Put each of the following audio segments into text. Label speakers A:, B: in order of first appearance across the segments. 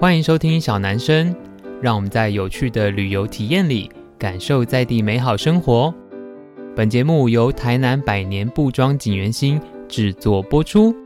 A: 欢迎收听小男生，让我们在有趣的旅游体验里感受在地美好生活。本节目由台南百年布庄锦源兴制作播出。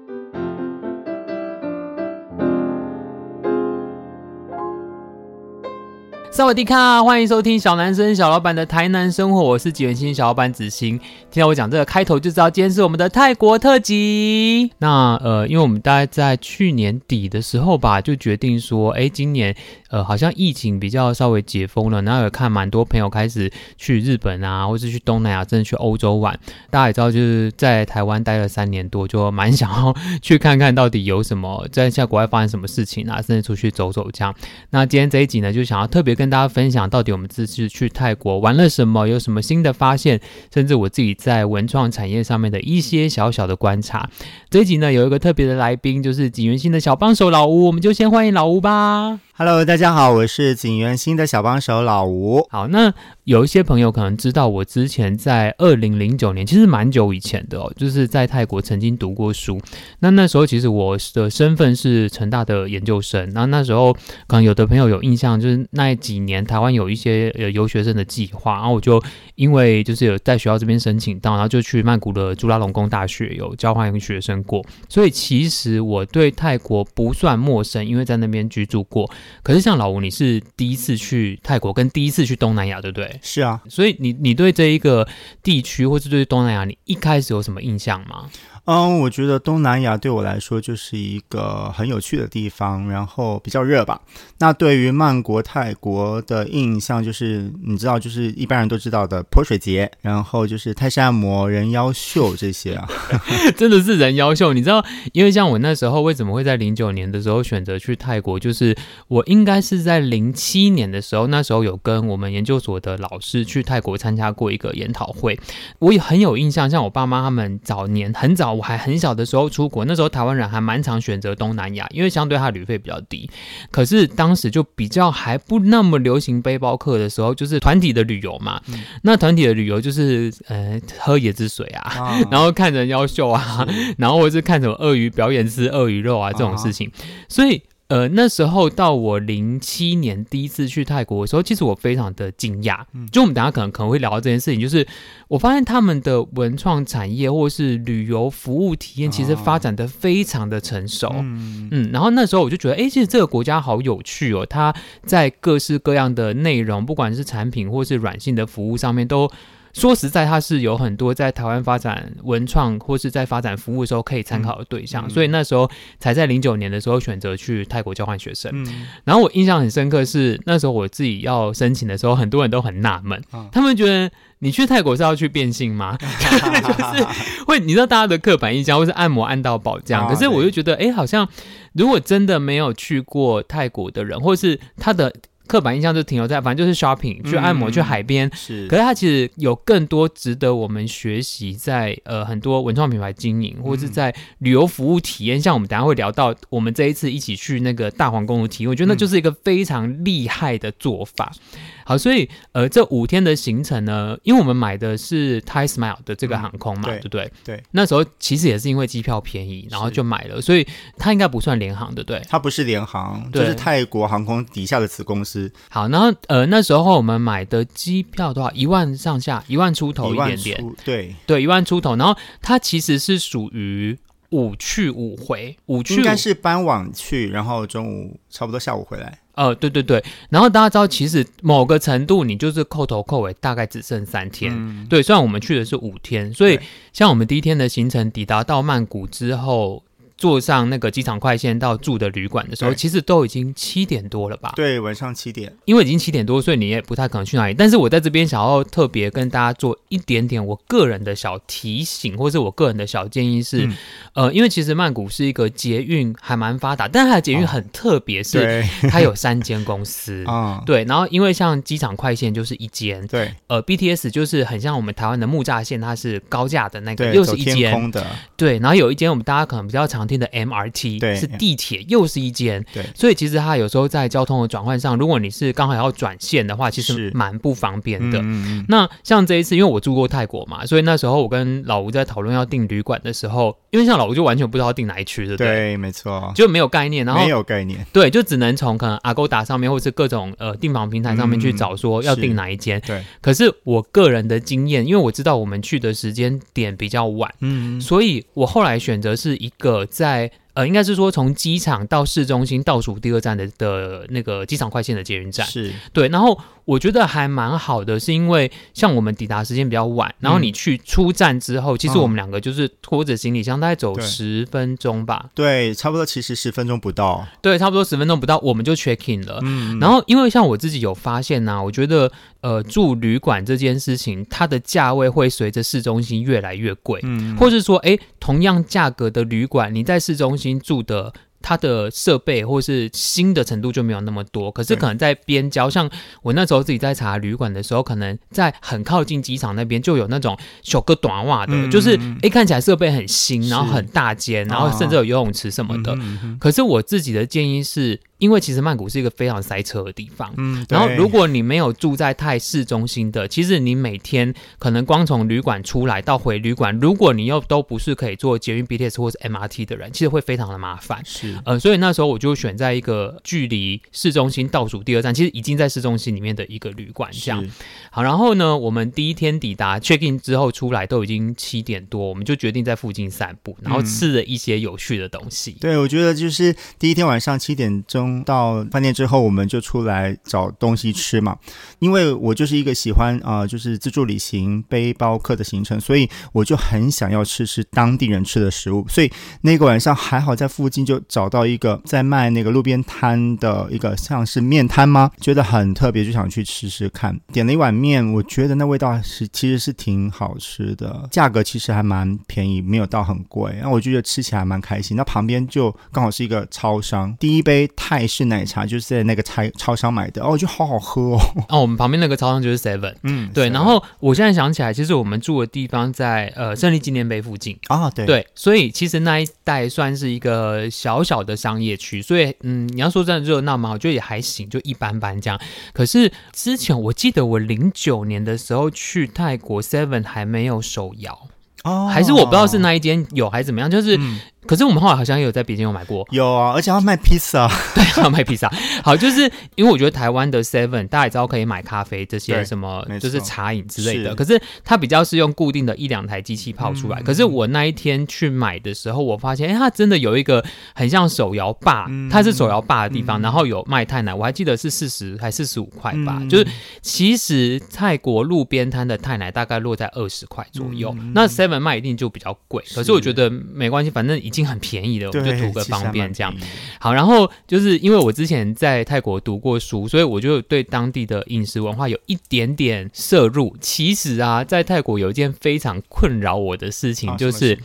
A: 萨瓦迪卡，欢迎收听小男生小老板的台南生活，我是锦源兴小老板子兴。听到我讲这个开头就知道，今天是我们的泰国特辑。那呃，因为我们大概在去年底的时候吧，就决定说，哎，今年呃好像疫情比较稍微解封了，然后有看蛮多朋友开始去日本啊，或是去东南亚，甚至去欧洲玩。大家也知道，就是在台湾待了三年多，就蛮想要去看看到底有什么，在在国外发生什么事情啊，甚至出去走走这样。那今天这一集呢，就想要特别跟跟大家分享到底我们这次去泰国玩了什么，有什么新的发现，甚至我自己在文创产业上面的一些小小的观察。这一集呢，有一个特别的来宾，就是景元新的小帮手老吴，我们就先欢迎老吴吧。
B: Hello，大家好，我是景元新的小帮手老吴。
A: 好，那有一些朋友可能知道，我之前在二零零九年，其实蛮久以前的哦，就是在泰国曾经读过书。那那时候其实我的身份是成大的研究生。那那时候可能有的朋友有印象，就是那几年台湾有一些呃游学生的计划，然后我就因为就是有在学校这边申请到，然后就去曼谷的朱拉隆功大学有交换学生过。所以其实我对泰国不算陌生，因为在那边居住过。可是像老吴，你是第一次去泰国，跟第一次去东南亚，对不对？
B: 是啊，
A: 所以你你对这一个地区，或是对东南亚，你一开始有什么印象吗？
B: 嗯，我觉得东南亚对我来说就是一个很有趣的地方，然后比较热吧。那对于曼国、泰国的印象就是，你知道，就是一般人都知道的泼水节，然后就是泰式按摩、人妖秀这些啊，
A: 真的是人妖秀。你知道，因为像我那时候为什么会在零九年的时候选择去泰国，就是我应该是在零七年的时候，那时候有跟我们研究所的老师去泰国参加过一个研讨会，我也很有印象。像我爸妈他们早年很早。我还很小的时候出国，那时候台湾人还蛮常选择东南亚，因为相对它旅费比较低。可是当时就比较还不那么流行背包客的时候，就是团体的旅游嘛。嗯、那团体的旅游就是呃喝椰子水啊，啊然后看人妖秀啊，然后或是看什么鳄鱼表演吃鳄鱼肉啊这种事情，啊、所以。呃，那时候到我零七年第一次去泰国的时候，其实我非常的惊讶。嗯，就我们等下可能可能会聊到这件事情，就是我发现他们的文创产业或是旅游服务体验，其实发展的非常的成熟。哦、嗯嗯，然后那时候我就觉得，哎，其实这个国家好有趣哦，它在各式各样的内容，不管是产品或是软性的服务上面都。说实在，它是有很多在台湾发展文创或是在发展服务的时候可以参考的对象，嗯、所以那时候才在零九年的时候选择去泰国交换学生。嗯、然后我印象很深刻是那时候我自己要申请的时候，很多人都很纳闷，嗯、他们觉得你去泰国是要去变性吗？就是会你知道大家的刻板印象，或是按摩按到饱这样。可是我就觉得，哎，好像如果真的没有去过泰国的人，或是他的。刻板印象就停留在，反正就是 shopping，去按摩，嗯、去海边。是，可是它其实有更多值得我们学习，在呃很多文创品牌经营，或是在旅游服务体验。嗯、像我们等下会聊到，我们这一次一起去那个大皇宫的体验，我觉得那就是一个非常厉害的做法。嗯好，所以呃，这五天的行程呢，因为我们买的是 Thai Smile 的这个航空嘛，嗯、对，对不对？
B: 对。
A: 那时候其实也是因为机票便宜，然后就买了，所以它应该不算联航，对不对？
B: 它不是联航，对就是泰国航空底下的子公司。
A: 好，然后呃，那时候我们买的机票的话？一万上下，一万出头一点点，
B: 对
A: 对，一万出头。然后它其实是属于五去五回，五去五
B: 应该是傍晚去，然后中午差不多下午回来。
A: 呃，对对对，然后大家知道，其实某个程度，你就是扣头扣尾，大概只剩三天。嗯、对，虽然我们去的是五天，所以像我们第一天的行程抵达到曼谷之后。坐上那个机场快线到住的旅馆的时候，其实都已经七点多了吧？
B: 对，晚上七点。
A: 因为已经七点多，所以你也不太可能去哪里。但是我在这边想要特别跟大家做一点点我个人的小提醒，或是我个人的小建议是，嗯、呃，因为其实曼谷是一个捷运还蛮发达，但是它的捷运很特别，是它有三间公司 啊。对，然后因为像机场快线就是一间，对，呃，BTS 就是很像我们台湾的木栅线，它是高架的那个，又是一间的。对，然后有一间我们大家可能比较常听。听的 MRT，
B: 对，
A: 是地铁，又是一间，
B: 对，
A: 所以其实它有时候在交通的转换上，如果你是刚好要转线的话，其实蛮不方便的。
B: 嗯、
A: 那像这一次，因为我住过泰国嘛，所以那时候我跟老吴在讨论要订旅馆的时候，因为像老吴就完全不知道订哪一区对不，
B: 对，对，没错，
A: 就没有概念，然后
B: 没有概念，
A: 对，就只能从可能阿勾达上面或是各种呃订房平台上面去找说要订哪一间。
B: 对，
A: 可是我个人的经验，因为我知道我们去的时间点比较晚，嗯，所以我后来选择是一个在。呃，应该是说从机场到市中心倒数第二站的的那个机场快线的捷运站，
B: 是
A: 对。然后我觉得还蛮好的，是因为像我们抵达时间比较晚，然后你去出站之后，嗯、其实我们两个就是拖着行李箱，大概走十分钟吧
B: 对。对，差不多，其实十分钟不到。
A: 对，差不多十分钟不到，我们就 check in 了。嗯。然后因为像我自己有发现呢、啊，我觉得呃住旅馆这件事情，它的价位会随着市中心越来越贵，嗯，或是说，哎，同样价格的旅馆，你在市中心。住的。它的设备或是新的程度就没有那么多，可是可能在边郊，像我那时候自己在查旅馆的时候，可能在很靠近机场那边就有那种小个短袜的，嗯、就是哎看起来设备很新，然后很大间，然后甚至有游泳池什么的。哦、可是我自己的建议是，因为其实曼谷是一个非常塞车的地方，嗯，然后如果你没有住在太市中心的，其实你每天可能光从旅馆出来到回旅馆，如果你又都不是可以坐捷运、BTS 或是 MRT 的人，其实会非常的麻烦。是。呃，所以那时候我就选在一个距离市中心倒数第二站，其实已经在市中心里面的一个旅馆。这样，好，然后呢，我们第一天抵达 check in 之后出来都已经七点多，我们就决定在附近散步，然后吃了一些有趣的东西。
B: 嗯、对，我觉得就是第一天晚上七点钟到饭店之后，我们就出来找东西吃嘛。因为我就是一个喜欢啊、就是自助旅行背包客的行程，所以我就很想要吃吃当地人吃的食物。所以那个晚上还好在附近就找。到一个在卖那个路边摊的一个像是面摊吗？觉得很特别，就想去吃吃看。点了一碗面，我觉得那味道是其实是挺好吃的，价格其实还蛮便宜，没有到很贵。然后我就觉得吃起来蛮开心。那旁边就刚好是一个超商，第一杯泰式奶茶就是在那个超超商买的，哦，就好好喝哦。
A: 哦，我们旁边那个超商就是 Seven，嗯，对。然后我现在想起来，其实我们住的地方在呃胜利纪念碑附近
B: 啊，对
A: 对，所以其实那一带算是一个小小。小的商业区，所以嗯，你要说真的热闹嘛？我觉得也还行，就一般般这样。可是之前我记得我零九年的时候去泰国 Seven 还没有手摇哦，还是我不知道是那一间有还是怎么样，就是。嗯可是我们后来好像也有在北京有买过，
B: 有啊，而且要卖披萨，
A: 对，要卖披萨。好，就是因为我觉得台湾的 Seven 大家也知道可以买咖啡这些什么，就是茶饮之类的。可是它比较是用固定的一两台机器泡出来。嗯、可是我那一天去买的时候，我发现，哎，它真的有一个很像手摇吧，嗯、它是手摇霸的地方，嗯、然后有卖泰奶，我还记得是四十还是四十五块吧。嗯、就是其实泰国路边摊的泰奶大概落在二十块左右，嗯、那 Seven 卖一定就比较贵。可是我觉得没关系，反正已经很便宜的，我们就图个方便这样。好，然后就是因为我之前在泰国读过书，所以我就对当地的饮食文化有一点点摄入。其实啊，在泰国有一件非常困扰我的事情，就是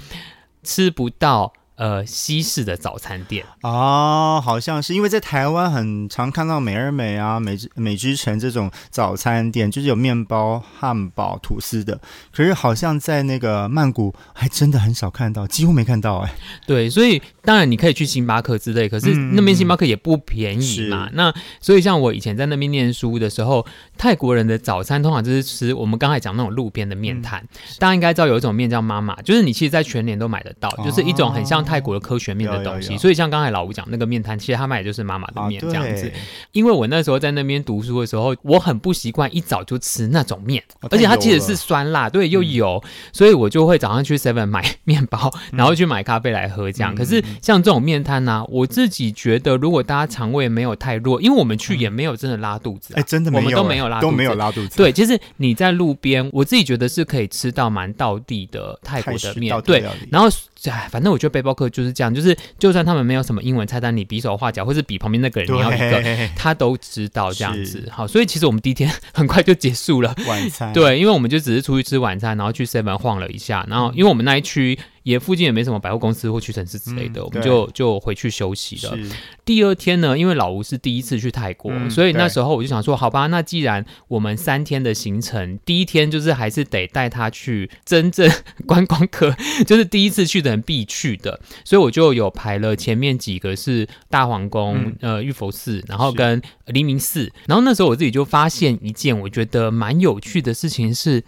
A: 吃不到。呃，西式的早餐店
B: 哦，好像是因为在台湾很常看到美而美啊、美之美之城这种早餐店，就是有面包、汉堡、吐司的。可是好像在那个曼谷，还真的很少看到，几乎没看到哎。
A: 对，所以当然你可以去星巴克之类，可是那边星巴克也不便宜嘛。嗯、那所以像我以前在那边念书的时候，泰国人的早餐通常就是吃我们刚才讲那种路边的面摊。嗯、大家应该知道有一种面叫妈妈，就是你其实，在全年都买得到，哦、就是一种很像。泰国的科学面的东西，所以像刚才老吴讲那个面摊，其实他卖的就是妈妈的面这样子。因为我那时候在那边读书的时候，我很不习惯一早就吃那种面，而且它其实是酸辣，对，又油，所以我就会早上去 Seven 买面包，然后去买咖啡来喝这样。可是像这种面摊呢，我自己觉得，如果大家肠胃没有太弱，因为我们去也没有真的拉肚子，
B: 哎，真的，我们
A: 都没有拉，
B: 都没有拉肚子。
A: 对，其实你在路边，我自己觉得是可以吃到蛮到地的泰国的面，对，然后。哎，反正我觉得背包客就是这样，就是就算他们没有什么英文菜单，你比手画脚，或是比旁边那个人你要一个，他都知道这样子。好，所以其实我们第一天 很快就结束了晚餐。对，因为我们就只是出去吃晚餐，然后去 Seven 晃了一下，然后因为我们那一区。也附近也没什么百货公司或屈臣氏之类的，嗯、我们就就回去休息了。第二天呢，因为老吴是第一次去泰国，嗯、所以那时候我就想说，好吧，那既然我们三天的行程，第一天就是还是得带他去真正 观光客，就是第一次去的人必去的，所以我就有排了前面几个是大皇宫、嗯、呃玉佛寺，然后跟黎明寺，然后那时候我自己就发现一件我觉得蛮有趣的事情是。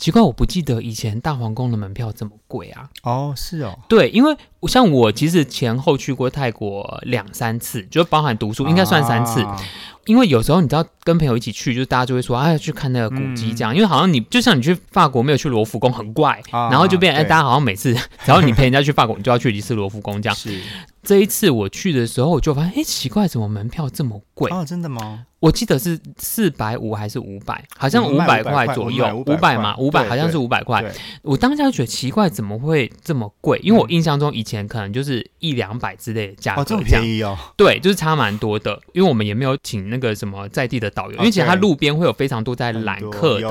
A: 嗯奇怪，我不记得以前大皇宫的门票这么贵啊！
B: 哦，是哦，
A: 对，因为像我其实前后去过泰国两三次，就包含读书，应该算三次。啊因为有时候你知道跟朋友一起去，就是大家就会说哎，去看那个古迹这样。嗯、因为好像你就像你去法国没有去罗浮宫很怪，啊、然后就变哎，大家好像每次只要你陪人家去法国，你就要去一次罗浮宫这样。是这一次我去的时候，我就发现哎，奇怪，怎么门票这么贵？
B: 哦，真的吗？
A: 我记得是四百五还是五百？好像五百块左右，五百嘛，五百好像是五百块。我当下就觉得奇怪，怎么会这么贵？因为我印象中以前可能就是一两百之类的价格，
B: 哦，这么便宜哦。
A: 对，就是差蛮多的。因为我们也没有请那个什么在地的导游，因为其实他路边会有非常多在揽客的，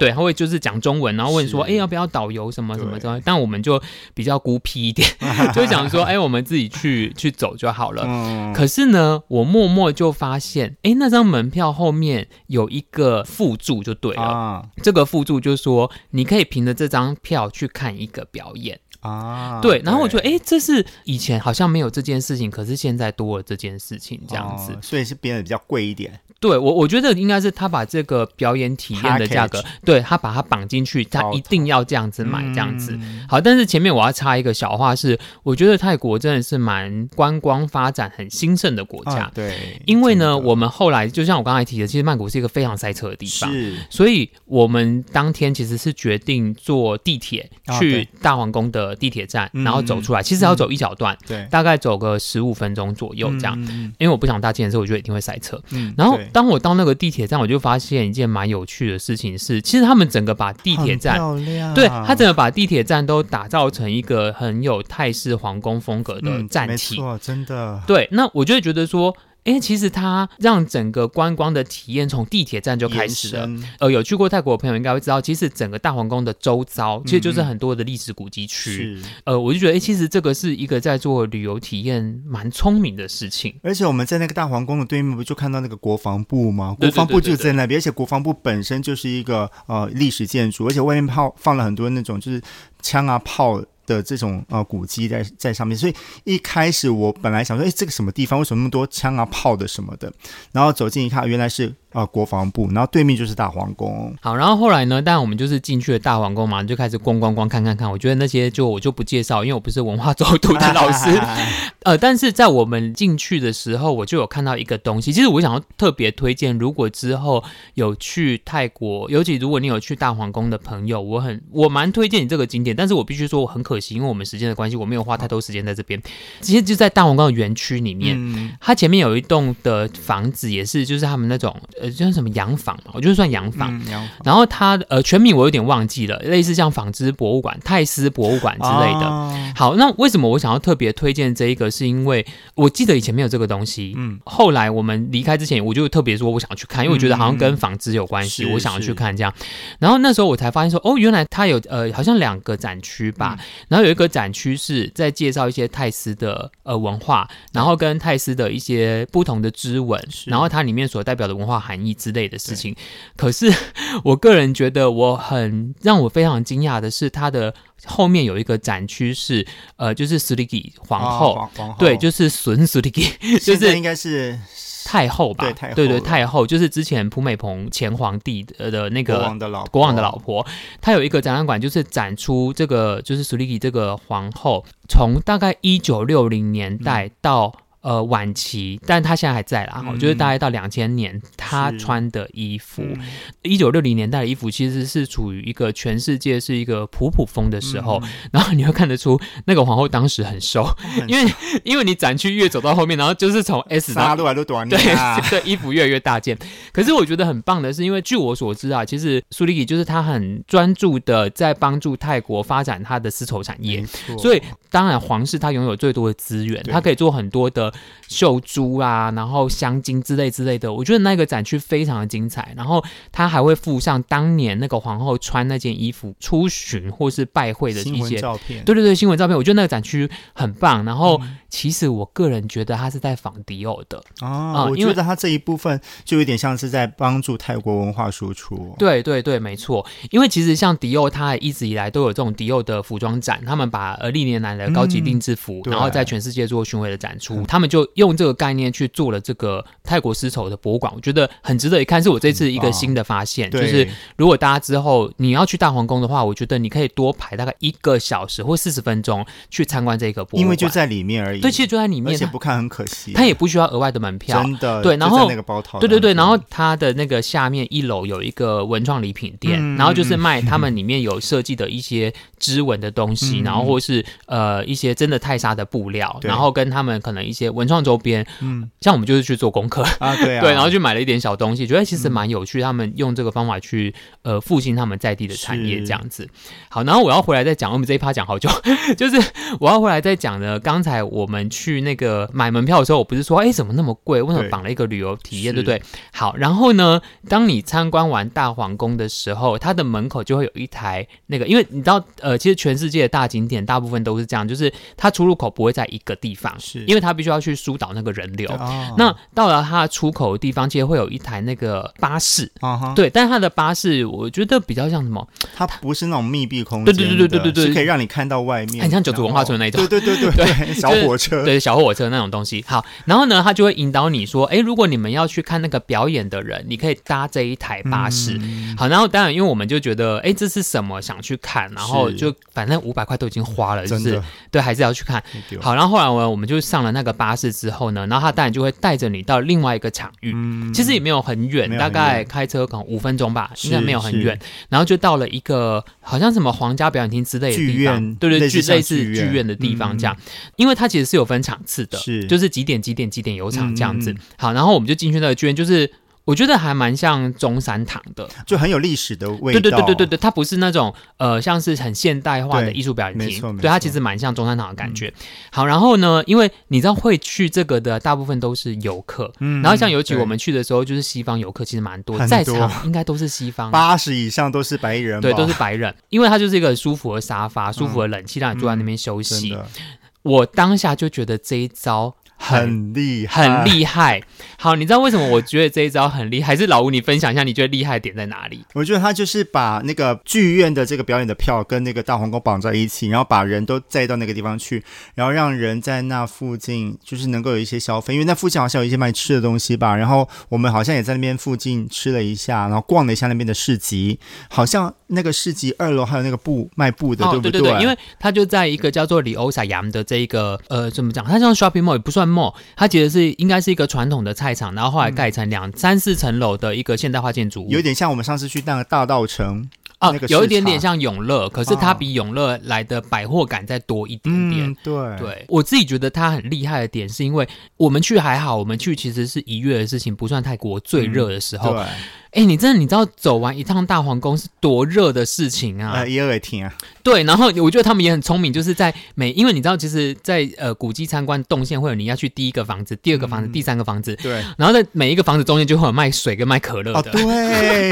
A: 对，他会就是讲中文，然后问说，哎，要不要导游什么什么的。但我们就比较孤僻一点，就想说，哎，我们自己去去走就好了。可是呢，我默默就发现，哎，那张。门票后面有一个附注就对了，啊、这个附注就是说你可以凭着这张票去看一个表演啊。对，然后我觉得，哎对，这是以前好像没有这件事情，可是现在多了这件事情，这样子，
B: 哦、所以是变得比较贵一点。
A: 对我，我觉得应该是他把这个表演体验的价格对他把它绑进去，他一定要这样子买，这样子。嗯、好，但是前面我要插一个小话是，我觉得泰国真的是蛮观光发展很兴盛的国家。啊、
B: 对，
A: 因为呢，我们后来就像我刚才提的，其实曼谷是一个非常塞车的地方，是，所以我们当天其实是决定坐地铁去大皇宫的地铁站，啊、然后走出来，嗯、其实要走一小段，嗯、对，大概走个十五分钟左右这样，嗯、因为我不想搭计程车，我觉得一定会塞车。嗯，然后。当我到那个地铁站，我就发现一件蛮有趣的事情是，其实他们整个把地铁站，对，他整个把地铁站都打造成一个很有泰式皇宫风格的站体，嗯，没错，
B: 真的。
A: 对，那我就会觉得说。哎，其实它让整个观光的体验从地铁站就开始了。呃，有去过泰国的朋友应该会知道，其实整个大皇宫的周遭其实就是很多的历史古迹区。呃，我就觉得，哎，其实这个是一个在做旅游体验蛮聪明的事情。
B: 而且我们在那个大皇宫的对面，不就看到那个国防部吗？国防部就在那边，而且国防部本身就是一个呃历史建筑，而且外面放放了很多那种就是枪啊炮。的这种呃古迹在在上面，所以一开始我本来想说，哎，这个什么地方？为什么那么多枪啊炮的什么的？然后走近一看，原来是。啊，国防部，然后对面就是大皇宫。
A: 好，然后后来呢，当然我们就是进去了大皇宫嘛，就开始逛逛逛，看看看。我觉得那些就我就不介绍，因为我不是文化 走读的老师。呃，但是在我们进去的时候，我就有看到一个东西。其实我想要特别推荐，如果之后有去泰国，尤其如果你有去大皇宫的朋友，我很我蛮推荐你这个景点。但是我必须说，我很可惜，因为我们时间的关系，我没有花太多时间在这边。其实就在大皇宫的园区里面，嗯、它前面有一栋的房子，也是就是他们那种呃，叫什么洋。房嘛，我就是算洋房，嗯、洋房，然后它呃全名我有点忘记了，类似像纺织博物馆、泰斯博物馆之类的。哦、好，那为什么我想要特别推荐这一个？是因为我记得以前没有这个东西，嗯，后来我们离开之前，我就特别说我想要去看，因为我觉得好像跟纺织有关系，嗯、我想要去看这样。然后那时候我才发现说，哦，原来它有呃好像两个展区吧，嗯、然后有一个展区是在介绍一些泰斯的呃文化，然后跟泰斯的一些不同的织纹，然后它里面所代表的文化含义之类的。事情，可是我个人觉得我很让我非常惊讶的是，它的后面有一个展区是呃，就是 Siriki 皇后，哦、皇后对，就是孙 Siriki，就是应该是太后吧？对，对对太后，就是之前蒲美蓬前皇帝的的那个国王的老国王的老婆，他有一个展览馆，就是展出这个就是 Siriki 这个皇后，从大概一九六零年代到、嗯。呃，晚期，但他现在还在啦。我觉得大概到两千年，他穿的衣服，一九六零年代的衣服，其实是处于一个全世界是一个普普风的时候。嗯、然后你会看得出，那个皇后当时很瘦，因为因为你展区越走到后面，然后就是从 S 到对，对，衣服越来越大件。可是我觉得很棒的是，因为据我所知啊，其实苏里吉就是他很专注的在帮助泰国发展他的丝绸产业，所以当然皇室他拥有最多的资源，他可以做很多的。绣珠啊，然后香精之类之类的。我觉得那个展区非常的精彩。然后他还会附上当年那个皇后穿那件衣服出巡或是拜会的一些
B: 照片。
A: 对对对，新闻照片。我觉得那个展区很棒。然后其实我个人觉得他是在仿迪欧的
B: 啊，我觉得他这一部分就有点像是在帮助泰国文化输出。
A: 对对对，没错。因为其实像迪欧，他一直以来都有这种迪欧的服装展，他们把呃历年来的高级定制服，嗯、然后在全世界做巡回的展出，他们就用这个概念去做了这个泰国丝绸的博物馆，我觉得很值得一看。是我这次一个新的发现，就是如果大家之后你要去大皇宫的话，我觉得你可以多排大概一个小时或四十分钟去参观这个博物馆，
B: 因为就在里面而已。
A: 对，其实就在里面，
B: 而且不看很可惜。
A: 它也不需要额外的门票，
B: 真的。
A: 对，然后
B: 那个包套，
A: 对对对，然后它的那个下面一楼有一个文创礼品店，嗯、然后就是卖他们里面有设计的一些织纹的东西，嗯、然后或是呃一些真的泰莎的布料，然后跟他们可能一些文创周边。嗯，像我们就是去做功课
B: 啊，对啊，
A: 对，然后去买了一点小东西，觉得其实蛮有趣。他们用这个方法去呃复兴他们在地的产业，这样子。好，然后我要回来再讲，我们这一趴讲好久，就是我要回来再讲呢。刚才我们去那个买门票的时候，我不是说哎怎么那么贵？为什么绑了一个旅游体验，对不对？好，然后呢，当你参观完大皇宫的时候，它的门口就会有一台那个，因为你知道呃，其实全世界的大景点大部分都是这样，就是它出入口不会在一个地方，是因为它必须要去疏导那个人流。哦、那到了它出口的地方，其实会有一台那个巴士，对，但是它的巴士我觉得比较像什么？
B: 它不是那种密闭空间，
A: 对对对对对对对，
B: 是可以让你看到外面，
A: 很像九族文化村那种，
B: 对对对对 对，小火
A: 车，对小火车那种东西。好，然后呢，他就会引导你说，哎，如果你们要去看那个表演的人，你可以搭这一台巴士。嗯、好，然后当然，因为我们就觉得，哎，这是什么？想去看，然后就反正五百块都已经花了，就是对，还是要去看。好，然后后来我我们就上了那个巴士之后呢，然后他当然就会带着你到另外一个场域，嗯、其实也没有很远，大概开车可能五分钟吧，应该没有很远。然后就到了一个好像什么皇家表演厅之类的地方，对对，剧类似剧院的地方这样，嗯、因为它其实是有分场次的，是就是几点几点几点有场这样子。嗯、好，然后我们就进去那个剧院，就是。我觉得还蛮像中山堂的，
B: 就很有历史的味道。
A: 对对对对对对，它不是那种呃，像是很现代化的艺术表演厅。对，它其实蛮像中山堂的感觉。嗯、好，然后呢，因为你知道会去这个的大部分都是游客，嗯，然后像尤其我们去的时候，就是西方游客其实蛮多，多在场应该都是西方，
B: 八十以上都是白人，
A: 对，都是白人，因为它就是一个舒服的沙发、舒服的冷气，让你坐在那边休息。我当下就觉得这一招。
B: 很厉害，
A: 很厉害。好，你知道为什么我觉得这一招很厉害？还是老吴，你分享一下，你觉得厉害点在哪里？
B: 我觉得他就是把那个剧院的这个表演的票跟那个大皇宫绑在一起，然后把人都载到那个地方去，然后让人在那附近就是能够有一些消费，因为那附近好像有一些卖吃的东西吧。然后我们好像也在那边附近吃了一下，然后逛了一下那边的市集，好像那个市集二楼还有那个布卖布的，哦、对不对？对对对，
A: 因为他就在一个叫做里欧萨扬的这一个呃，怎么讲？它像 shopping mall 也不算。它其实是应该是一个传统的菜场，然后后来盖成两、嗯、三四层楼的一个现代化建筑物，
B: 有点像我们上次去那个大道城啊，
A: 有一点点像永乐，可是它比永乐来的百货感再多一点点。
B: 嗯、对，
A: 对我自己觉得它很厉害的点，是因为我们去还好，我们去其实是一月的事情，不算泰国最热的时候。嗯、对。哎，你真的你知道走完一趟大皇宫是多热的事情啊！
B: 呃，也有听啊。
A: 对，然后我觉得他们也很聪明，就是在每，因为你知道，其实在，在呃古迹参观动线会有你要去第一个房子、第二个房子、嗯、第三个房子，对。然后在每一个房子中间就会有卖水跟卖可乐的。哦，
B: 对。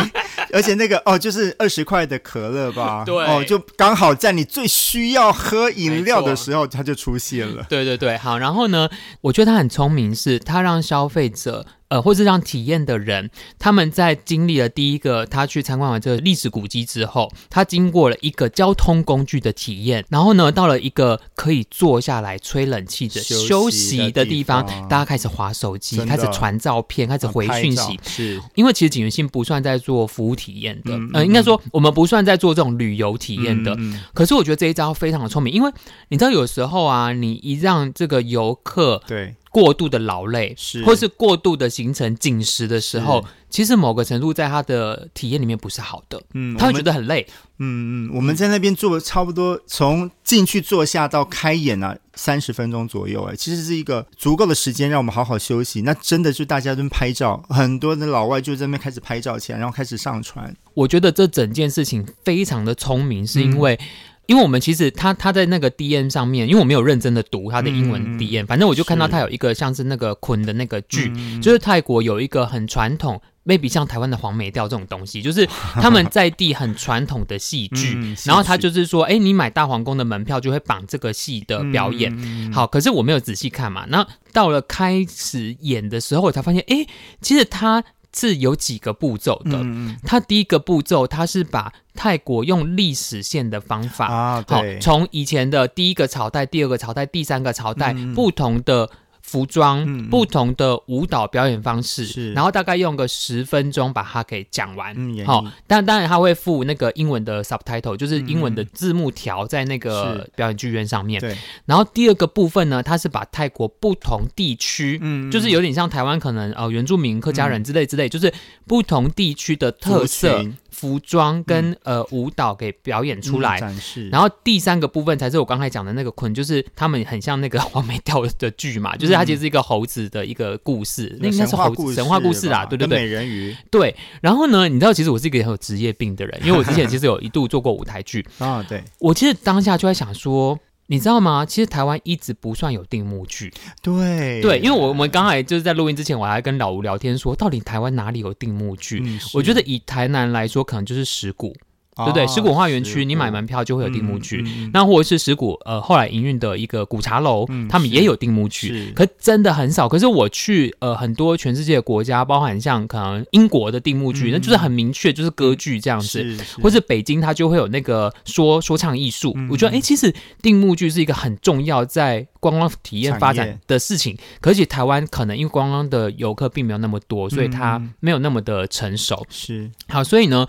B: 而且那个哦，就是二十块的可乐吧？
A: 对。
B: 哦，就刚好在你最需要喝饮料的时候，它就出现了。
A: 对对对，好。然后呢，我觉得他很聪明，是他让消费者。呃，或是让体验的人，他们在经历了第一个他去参观完这个历史古迹之后，他经过了一个交通工具的体验，然后呢，到了一个可以坐下来吹冷气的休息的地方，大家开始划手机，开始传照片，开始回讯息。是，因为其实锦源兴不算在做服务体验的，嗯、呃，应该说我们不算在做这种旅游体验的。嗯嗯、可是我觉得这一招非常的聪明，因为你知道有时候啊，你一让这个游客对。过度的劳累，是或是过度的形成紧实的时候，其实某个程度在他的体验里面不是好的，嗯，他会觉得很累，
B: 嗯嗯，我们在那边坐差不多从进去坐下到开演啊，三十分钟左右，哎，其实是一个足够的时间让我们好好休息。那真的是大家都拍照，很多的老外就在那边开始拍照起来，然后开始上传。
A: 我觉得这整件事情非常的聪明，是因为。因为我们其实他他在那个 D N 上面，因为我没有认真的读他的英文 D N，、嗯、反正我就看到他有一个像是那个坤的那个剧，嗯、就是泰国有一个很传统。maybe 像台湾的黄梅调这种东西，就是他们在地很传统的戏剧，嗯、然后他就是说，哎、欸，你买大皇宫的门票就会绑这个戏的表演。嗯、好，可是我没有仔细看嘛，那到了开始演的时候，我才发现，哎、欸，其实他是有几个步骤的。嗯、它第一个步骤，它是把泰国用历史线的方法啊，好，从以前的第一个朝代、第二个朝代、第三个朝代、嗯、不同的。服装、嗯、不同的舞蹈表演方式，是然后大概用个十分钟把它给讲完。好、嗯，但当然他会附那个英文的 subtitle，就是英文的字幕条在那个表演剧院上面。对。然后第二个部分呢，它是把泰国不同地区，嗯，就是有点像台湾可能呃原住民、客家人之类之类，嗯、就是不同地区的特色。服装跟、嗯、呃舞蹈给表演出来，展示。然后第三个部分才是我刚才讲的那个坤，就是他们很像那个黄梅调的剧嘛，就是它其实是一个猴子的一个故事，嗯、那应该是猴子神话故事啦，对对对。美人鱼。对，然后呢，你知道其实我是一个很有职业病的人，因为我之前其实有一度做过舞台剧 啊，对。我其实当下就在想说。你知道吗？其实台湾一直不算有定目剧。对对，因为我我们刚才就是在录音之前，我还跟老吴聊天说，到底台湾哪里有定目剧？嗯、我觉得以台南来说，可能就是石鼓。对不对？石鼓文化园区，你买门票就会有定目剧。那或者是石鼓呃后来营运的一个古茶楼，嗯、他们也有定目剧，可真的很少。可是我去呃很多全世界的国家，包含像可能英国的定目剧，嗯、那就是很明确，就是歌剧这样子。或是北京，它就会有那个说说唱艺术。嗯、我觉得哎，其实定目剧是一个很重要在观光体验发展的事情。业可是台湾可能因为观光的游客并没有那么多，所以它没有那么的成熟。是好，所以呢。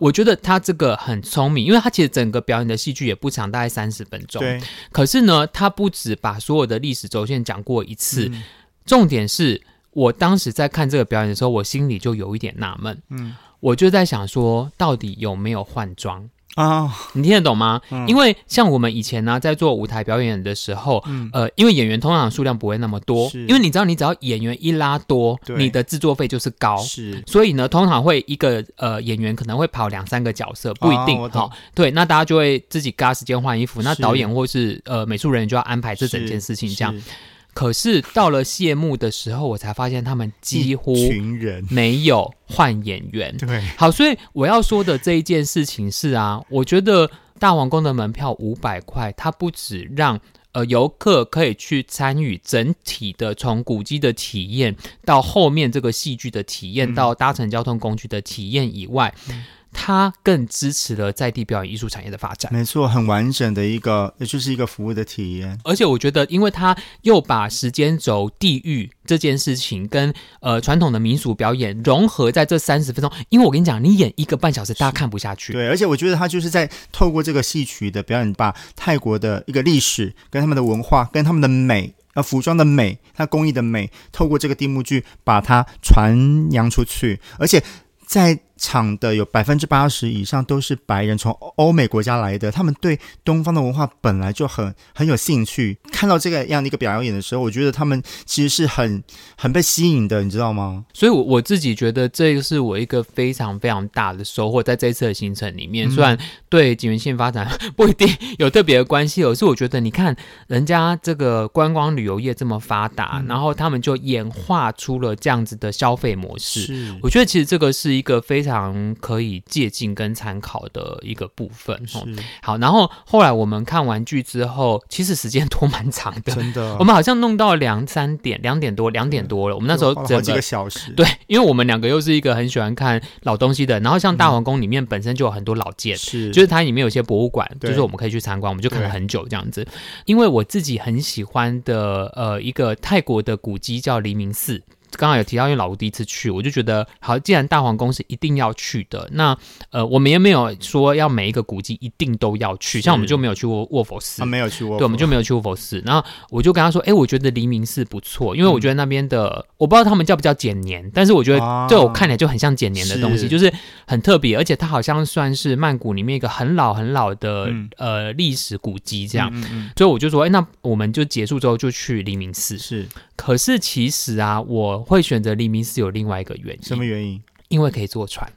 A: 我觉得他这个很聪明，因为他其实整个表演的戏剧也不长，大概三十分钟。对。可是呢，他不止把所有的历史轴线讲过一次，嗯、重点是我当时在看这个表演的时候，我心里就有一点纳闷。嗯。我就在想说，到底有没有换装？啊，oh, 你听得懂吗？嗯、因为像我们以前呢、啊，在做舞台表演的时候，嗯、呃，因为演员通常数量不会那么多，因为你知道，你只要演员一拉多，你的制作费就是高，是，所以呢，通常会一个呃演员可能会跑两三个角色，不一定，好、oh, 哦，对，那大家就会自己嘎时间换衣服，那导演或是呃美术人员就要安排这整件事情，这样。可是到了谢幕的时候，我才发现他们几乎没有换演员。对，好，所以我要说的这一件事情是啊，我觉得大皇宫的门票五百块，它不止让呃游客可以去参与整体的从古迹的体验到后面这个戏剧的体验，到搭乘交通工具的体验以外。嗯它更支持了在地表演艺术产业的发展，
B: 没错，很完整的一个，也就是一个服务的体验。
A: 而且我觉得，因为它又把时间轴、地域这件事情跟呃传统的民俗表演融合在这三十分钟。因为我跟你讲，你演一个半小时，大家看不下去。
B: 对，而且我觉得他就是在透过这个戏曲的表演，把泰国的一个历史、跟他们的文化、跟他们的美，呃，服装的美、它工艺的美，透过这个定目剧把它传扬出去，而且在。场的有百分之八十以上都是白人，从欧美国家来的，他们对东方的文化本来就很很有兴趣。看到这个样的一个表演的时候，我觉得他们其实是很很被吸引的，你知道吗？
A: 所以，我我自己觉得这个是我一个非常非常大的收获，在这一次的行程里面，虽然对景元县发展不一定有特别的关系，而是我觉得你看人家这个观光旅游业这么发达，嗯、然后他们就演化出了这样子的消费模式。是我觉得其实这个是一个非常。非常可以借鉴跟参考的一个部分。是好，然后后来我们看完剧之后，其实时间拖蛮长的，真的。我们好像弄到两三点，两点多，两点多了。我们那时候整个
B: 几个小时，
A: 对，因为我们两个又是一个很喜欢看老东西的。然后像大皇宫里面本身就有很多老建，是，就是它里面有些博物馆，就是我们可以去参观，我们就看了很久这样子。因为我自己很喜欢的呃一个泰国的古迹叫黎明寺。刚刚有提到，因为老吴第一次去，我就觉得好。既然大皇宫是一定要去的，那呃，我们也没有说要每一个古迹一定都要去。像我们就没有去过卧佛寺，啊，没有去过，对，我们就没有去卧佛寺。然后我就跟他说，哎，我觉得黎明寺不错，因为我觉得那边的，嗯、我不知道他们叫不叫简年，但是我觉得对我看起来就很像简年的东西，是就是很特别，而且它好像算是曼谷里面一个很老很老的、嗯、呃历史古迹这样。嗯嗯嗯，所以我就说，哎，那我们就结束之后就去黎明寺。是，可是其实啊，我。会选择黎明寺有另外一个原因，
B: 什么原因？
A: 因为可以坐船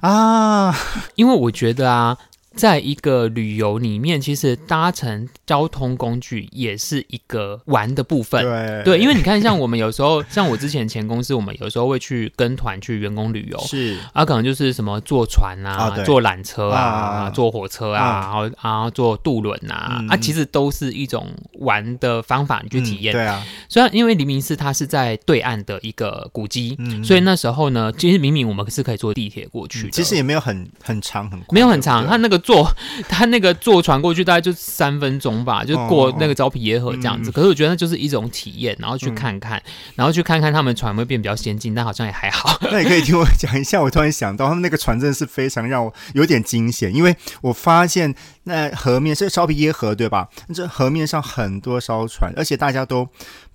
B: 啊！
A: 因为我觉得啊，在一个旅游里面，其实搭乘交通工具也是一个玩的部分。
B: 对。
A: 对，因为你看，像我们有时候，像我之前前公司，我们有时候会去跟团去员工旅游，
B: 是。
A: 啊，可能就是什么坐船啊、
B: 啊
A: 坐缆车啊、
B: 啊
A: 坐火车啊，
B: 啊。
A: 然后然后坐渡轮啊，
B: 嗯、
A: 啊，其实都是一种玩的方法，你去体验。
B: 嗯、对啊，
A: 虽然因为黎明寺它是在对岸的一个古迹，
B: 嗯、
A: 所以那时候呢，其实明明我们是可以坐地铁过去的，
B: 其实也没有很很长很
A: 没有很长，它那个坐 他那个坐船过去大概就三分钟吧，就过那个昭披耶河这样子。哦、可是我觉得那就是一种体验，然后去看看，嗯、然后去看看他们船会变比较先进，但好像也还好。
B: 那你可以听我讲一下，我突然想到他们那个船真的是非常让我有点惊险，因为我发现那河面是昭披耶河对吧？这河面上很多艘船，而且大家都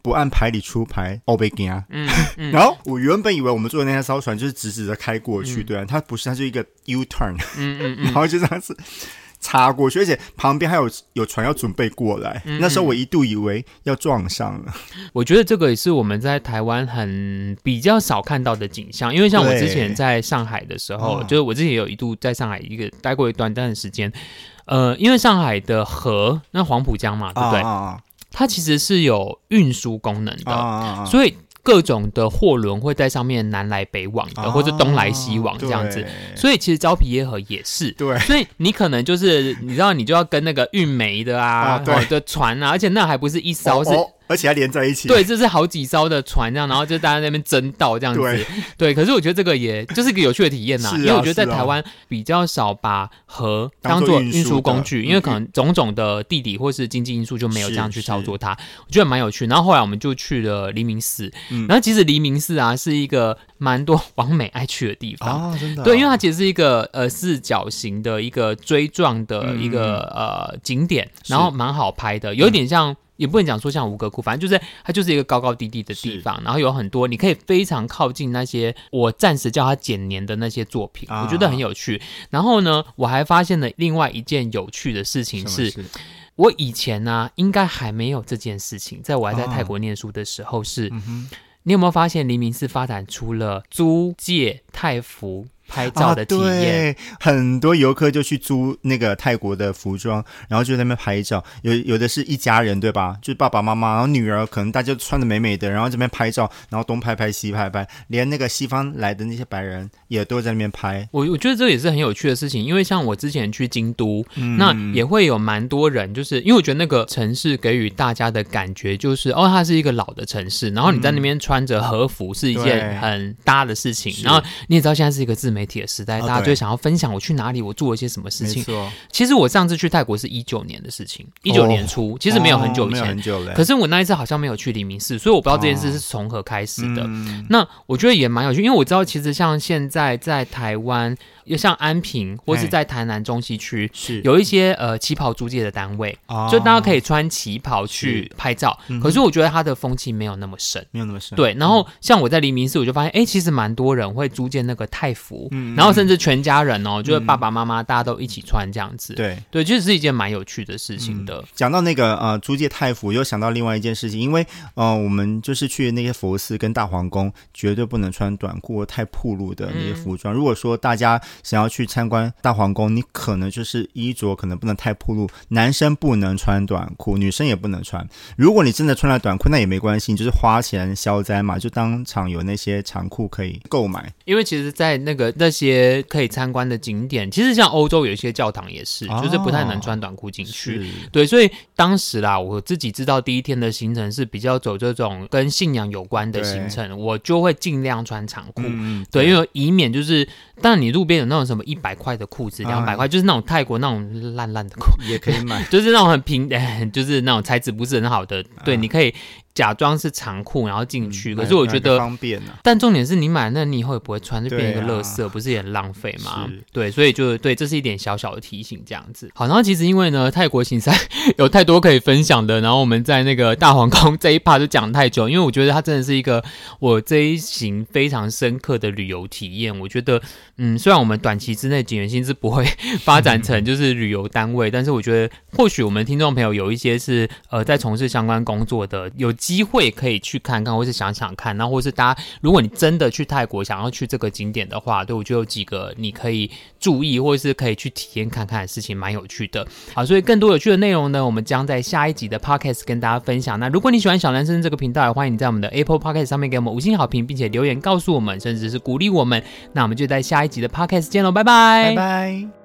B: 不按牌理出牌，哦北京啊。嗯，然后我原本以为我们坐的那艘船就是直直的开过去，嗯、对啊，它不是，它就一个 U turn，
A: 嗯嗯嗯，
B: 然后就这样子。插过去，而且旁边还有有船要准备过来。嗯、那时候我一度以为要撞上了。
A: 我觉得这个也是我们在台湾很比较少看到的景象，因为像我之前在上海的时候，就是我之前有一度在上海一个待过一段段的时间。呃，因为上海的河那黄浦江嘛，对不对？啊、它其实是有运输功能的，啊、所以。各种的货轮会在上面南来北往的，哦、或者东来西往这样子，所以其实胶皮耶河也是。对，所以你可能就是你知道，你就要跟那个运煤的啊，对、的船啊，而且那还不是一艘，哦、是。哦
B: 而且还连在一起，
A: 对，这是好几艘的船这样，然后就大家在那边争道这样子，对，对。可是我觉得这个也就是一个有趣的体验呐，啊、因为我觉得在台湾比较少把河当做运输工具，因为可能种种的地理或是经济因素就没有这样去操作它，我觉得蛮有趣。然后后来我们就去了黎明寺，嗯、然后其实黎明寺啊是一个蛮多王美爱去的地方。
B: 啊，真的、哦，
A: 对，因为它其实是一个呃四角形的一个锥状的一个、嗯、呃景点，然后蛮好拍的，有点像。也不能讲说像吴哥窟，反正就是它就是一个高高低低的地方，然后有很多你可以非常靠近那些我暂时叫它剪年的那些作品，啊、我觉得很有趣。然后呢，我还发现了另外一件有趣的事情是，是我以前呢、啊、应该还没有这件事情，在我还在泰国念书的时候是，你有没有发现黎明寺发展出了租借泰服？拍照的体验、
B: 很多游客就去租那个泰国的服装，然后就在那边拍照。有有的是一家人，对吧？就是爸爸妈妈，然后女儿，可能大家穿的美美的，然后这边拍照，然后东拍拍西拍拍，连那个西方来的那些白人也都在那边拍。
A: 我我觉得这也是很有趣的事情，因为像我之前去京都，嗯、那也会有蛮多人，就是因为我觉得那个城市给予大家的感觉就是，哦，它是一个老的城市，然后你在那边穿着和服是一件很搭的事情，嗯、然后你也知道现在是一个自媒体。的时代，大家最想要分享我去哪里，我做了些什么事情。哦、其实我上次去泰国是一九年的事情，一九年初，哦、其实没有很久以前，哦、可是我那一次好像没有去黎明寺，所以我不知道这件事是从何开始的。那我觉得也蛮有趣，因为我知道其实像现在在台湾。有像安平或是在台南中西区，是有一些呃旗袍租借的单位，哦、就大家可以穿旗袍去拍照。是可是我觉得它的风气没有那么深，没有那么深。对，然后像我在黎明寺，我就发现，哎、欸，其实蛮多人会租借那个泰服，嗯、然后甚至全家人哦，就是爸爸妈妈大家都一起穿这样子。对、嗯、对，其实是一件蛮有趣的事情的。
B: 讲、嗯、到那个呃租借泰服，又想到另外一件事情，因为呃我们就是去那些佛寺跟大皇宫，绝对不能穿短裤太暴露的那些服装。嗯、如果说大家想要去参观大皇宫，你可能就是衣着可能不能太暴露，男生不能穿短裤，女生也不能穿。如果你真的穿了短裤，那也没关系，你就是花钱消灾嘛，就当场有那些长裤可以购买。
A: 因为其实，在那个那些可以参观的景点，其实像欧洲有一些教堂也是，哦、就是不太能穿短裤进去。是对，所以当时啦，我自己知道第一天的行程是比较走这种跟信仰有关的行程，我就会尽量穿长裤。嗯、对，对因为以免就是。但你路边有那种什么一百块的裤子，两百块，就是那种泰国那种烂烂的裤，
B: 也可以买，
A: 就是那种很平，就是那种材质不是很好的，啊、对，你可以。假装是长裤，然后进去。可是我觉得
B: 方便啊。
A: 但重点是你买那，你以后也不会穿，就变一个垃圾，不是也很浪费吗？对，所以就对，这是一点小小的提醒，这样子。好，然后其实因为呢，泰国行山有太多可以分享的，然后我们在那个大皇宫这一趴就讲太久，因为我觉得它真的是一个我这一行非常深刻的旅游体验。我觉得，嗯，虽然我们短期之内景源兴是不会发展成 就是旅游单位，但是我觉得或许我们听众朋友有一些是呃在从事相关工作的，有。机会可以去看看，或是想想看，然后或是大家，如果你真的去泰国想要去这个景点的话，对，我就有几个你可以注意，或是可以去体验看看的事情，蛮有趣的。好，所以更多有趣的内容呢，我们将在下一集的 Podcast 跟大家分享。那如果你喜欢小男生这个频道，也欢迎你在我们的 Apple Podcast 上面给我们五星好评，并且留言告诉我们，甚至是鼓励我们。那我们就在下一集的 Podcast 见喽，拜拜，
B: 拜拜。